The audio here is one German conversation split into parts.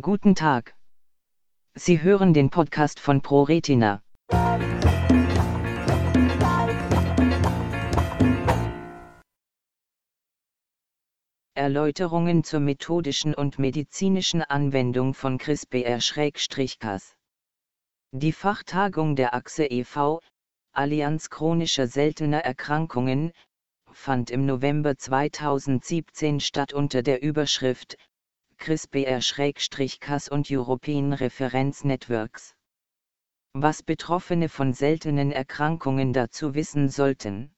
Guten Tag. Sie hören den Podcast von ProRetina. Erläuterungen zur methodischen und medizinischen Anwendung von CRISPR-Cas. Die Fachtagung der Achse e.V., Allianz chronischer seltener Erkrankungen, fand im November 2017 statt unter der Überschrift CRISPR-Cas und European Reference Networks. Was Betroffene von seltenen Erkrankungen dazu wissen sollten.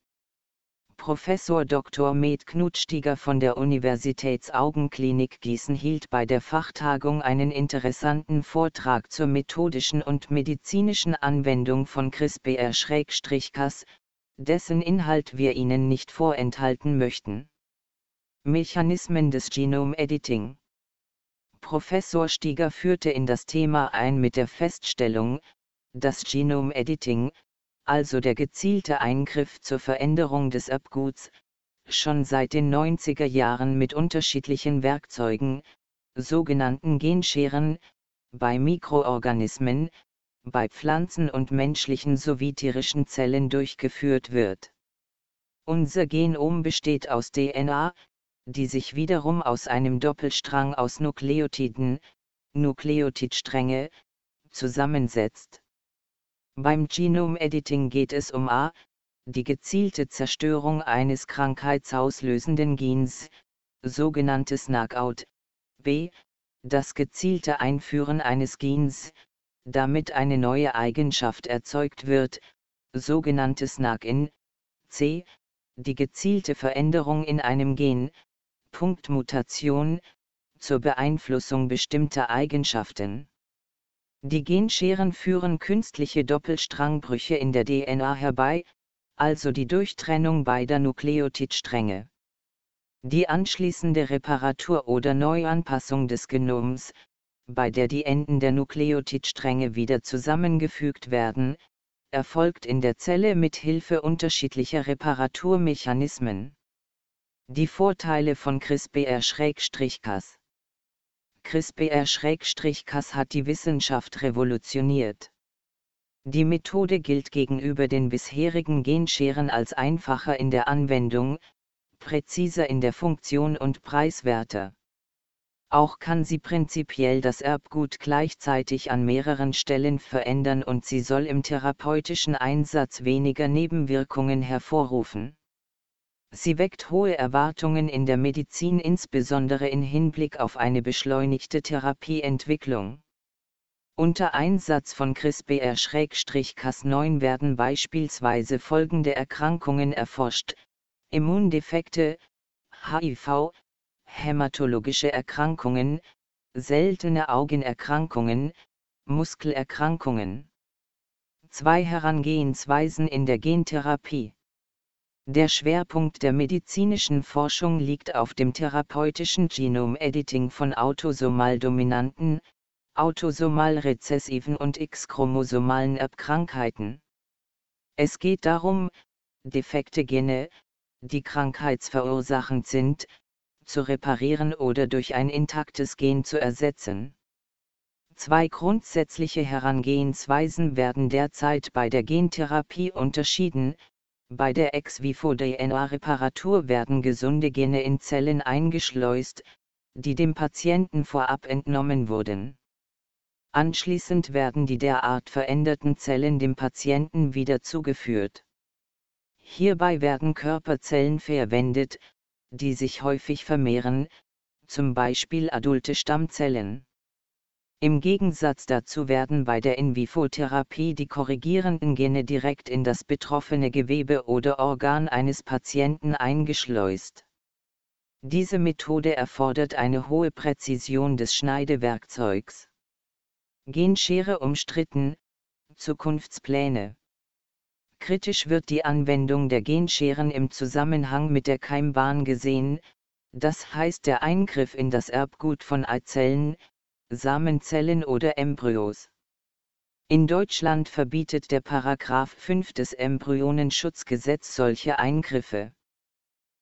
Professor Dr. Med Knutstiger von der Universitätsaugenklinik Gießen hielt bei der Fachtagung einen interessanten Vortrag zur methodischen und medizinischen Anwendung von CRISPR-Cas, dessen Inhalt wir Ihnen nicht vorenthalten möchten. Mechanismen des Genome-Editing Professor Stieger führte in das Thema ein mit der Feststellung, dass Genome Editing, also der gezielte Eingriff zur Veränderung des Erbguts, schon seit den 90er Jahren mit unterschiedlichen Werkzeugen, sogenannten Genscheren, bei Mikroorganismen, bei Pflanzen und menschlichen sowie tierischen Zellen durchgeführt wird. Unser Genom besteht aus DNA, die sich wiederum aus einem Doppelstrang aus Nukleotiden, Nukleotidstränge, zusammensetzt. Beim Genome Editing geht es um a. die gezielte Zerstörung eines krankheitsauslösenden Gens, sogenanntes Knockout, b. das gezielte Einführen eines Gens, damit eine neue Eigenschaft erzeugt wird, sogenanntes Knock-in, c. die gezielte Veränderung in einem Gen, Punktmutation, zur Beeinflussung bestimmter Eigenschaften. Die Genscheren führen künstliche Doppelstrangbrüche in der DNA herbei, also die Durchtrennung beider Nukleotidstränge. Die anschließende Reparatur oder Neuanpassung des Genoms, bei der die Enden der Nukleotidstränge wieder zusammengefügt werden, erfolgt in der Zelle mit Hilfe unterschiedlicher Reparaturmechanismen. Die Vorteile von CRISPR-Cas CRISPR-Cas hat die Wissenschaft revolutioniert. Die Methode gilt gegenüber den bisherigen Genscheren als einfacher in der Anwendung, präziser in der Funktion und preiswerter. Auch kann sie prinzipiell das Erbgut gleichzeitig an mehreren Stellen verändern und sie soll im therapeutischen Einsatz weniger Nebenwirkungen hervorrufen. Sie weckt hohe Erwartungen in der Medizin insbesondere in Hinblick auf eine beschleunigte Therapieentwicklung. Unter Einsatz von CRISPR-Cas9 werden beispielsweise folgende Erkrankungen erforscht, Immundefekte, HIV, hämatologische Erkrankungen, seltene Augenerkrankungen, Muskelerkrankungen. Zwei Herangehensweisen in der Gentherapie. Der Schwerpunkt der medizinischen Forschung liegt auf dem therapeutischen Genome-Editing von autosomal dominanten, autosomal rezessiven und X-chromosomalen Erbkrankheiten. Es geht darum, defekte Gene, die krankheitsverursachend sind, zu reparieren oder durch ein intaktes Gen zu ersetzen. Zwei grundsätzliche Herangehensweisen werden derzeit bei der Gentherapie unterschieden, bei der Ex-vivo-DNA-Reparatur werden gesunde Gene in Zellen eingeschleust, die dem Patienten vorab entnommen wurden. Anschließend werden die derart veränderten Zellen dem Patienten wieder zugeführt. Hierbei werden Körperzellen verwendet, die sich häufig vermehren, zum Beispiel adulte Stammzellen. Im Gegensatz dazu werden bei der In-vivo-Therapie die korrigierenden Gene direkt in das betroffene Gewebe oder Organ eines Patienten eingeschleust. Diese Methode erfordert eine hohe Präzision des Schneidewerkzeugs. Genschere umstritten, Zukunftspläne. Kritisch wird die Anwendung der Genscheren im Zusammenhang mit der Keimbahn gesehen, das heißt der Eingriff in das Erbgut von Eizellen, Samenzellen oder Embryos. In Deutschland verbietet der Paragraph 5 des Embryonenschutzgesetz solche Eingriffe.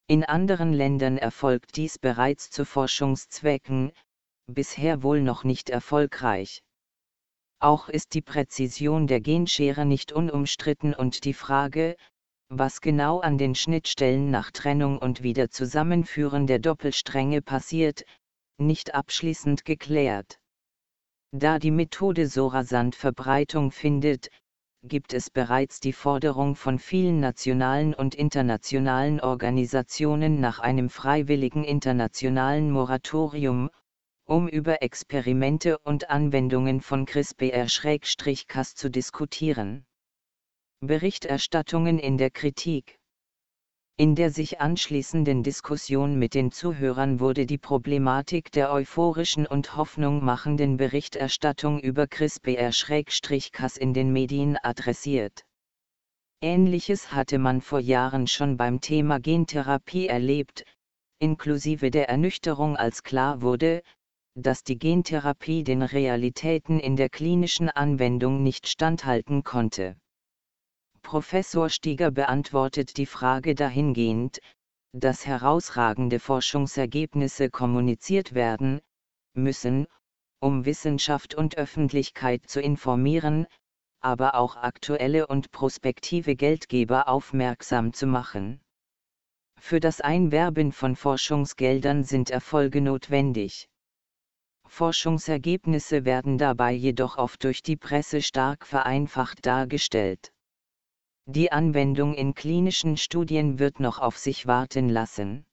In anderen Ländern erfolgt dies bereits zu Forschungszwecken, bisher wohl noch nicht erfolgreich. Auch ist die Präzision der Genschere nicht unumstritten und die Frage, was genau an den Schnittstellen nach Trennung und Wiederzusammenführen der Doppelstränge passiert, nicht abschließend geklärt. Da die Methode so rasant Verbreitung findet, gibt es bereits die Forderung von vielen nationalen und internationalen Organisationen nach einem freiwilligen internationalen Moratorium, um über Experimente und Anwendungen von CRISPR-Cas zu diskutieren. Berichterstattungen in der Kritik in der sich anschließenden Diskussion mit den Zuhörern wurde die Problematik der euphorischen und hoffnungmachenden Berichterstattung über CRISPR-Cas in den Medien adressiert. Ähnliches hatte man vor Jahren schon beim Thema Gentherapie erlebt, inklusive der Ernüchterung als klar wurde, dass die Gentherapie den Realitäten in der klinischen Anwendung nicht standhalten konnte. Professor Stieger beantwortet die Frage dahingehend, dass herausragende Forschungsergebnisse kommuniziert werden müssen, um Wissenschaft und Öffentlichkeit zu informieren, aber auch aktuelle und prospektive Geldgeber aufmerksam zu machen. Für das Einwerben von Forschungsgeldern sind Erfolge notwendig. Forschungsergebnisse werden dabei jedoch oft durch die Presse stark vereinfacht dargestellt. Die Anwendung in klinischen Studien wird noch auf sich warten lassen.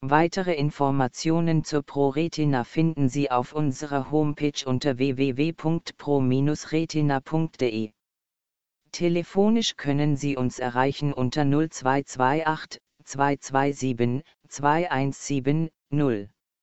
Weitere Informationen zur ProRetina finden Sie auf unserer Homepage unter www.pro-retina.de. Telefonisch können Sie uns erreichen unter 0228 227 217 0.